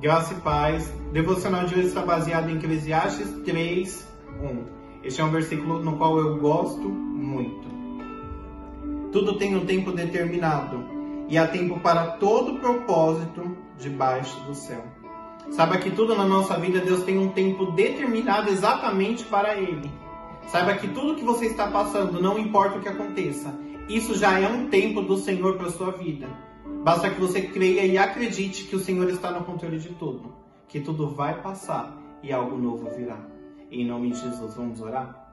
Graça e paz. Devocional de hoje está baseado em Eclesiastes 3, 1. Este é um versículo no qual eu gosto muito. Tudo tem um tempo determinado e há tempo para todo propósito debaixo do céu. Saiba que tudo na nossa vida Deus tem um tempo determinado exatamente para ele. Saiba que tudo que você está passando, não importa o que aconteça, isso já é um tempo do Senhor para sua vida. Basta que você creia e acredite que o Senhor está no controle de tudo, que tudo vai passar e algo novo virá. Em nome de Jesus, vamos orar?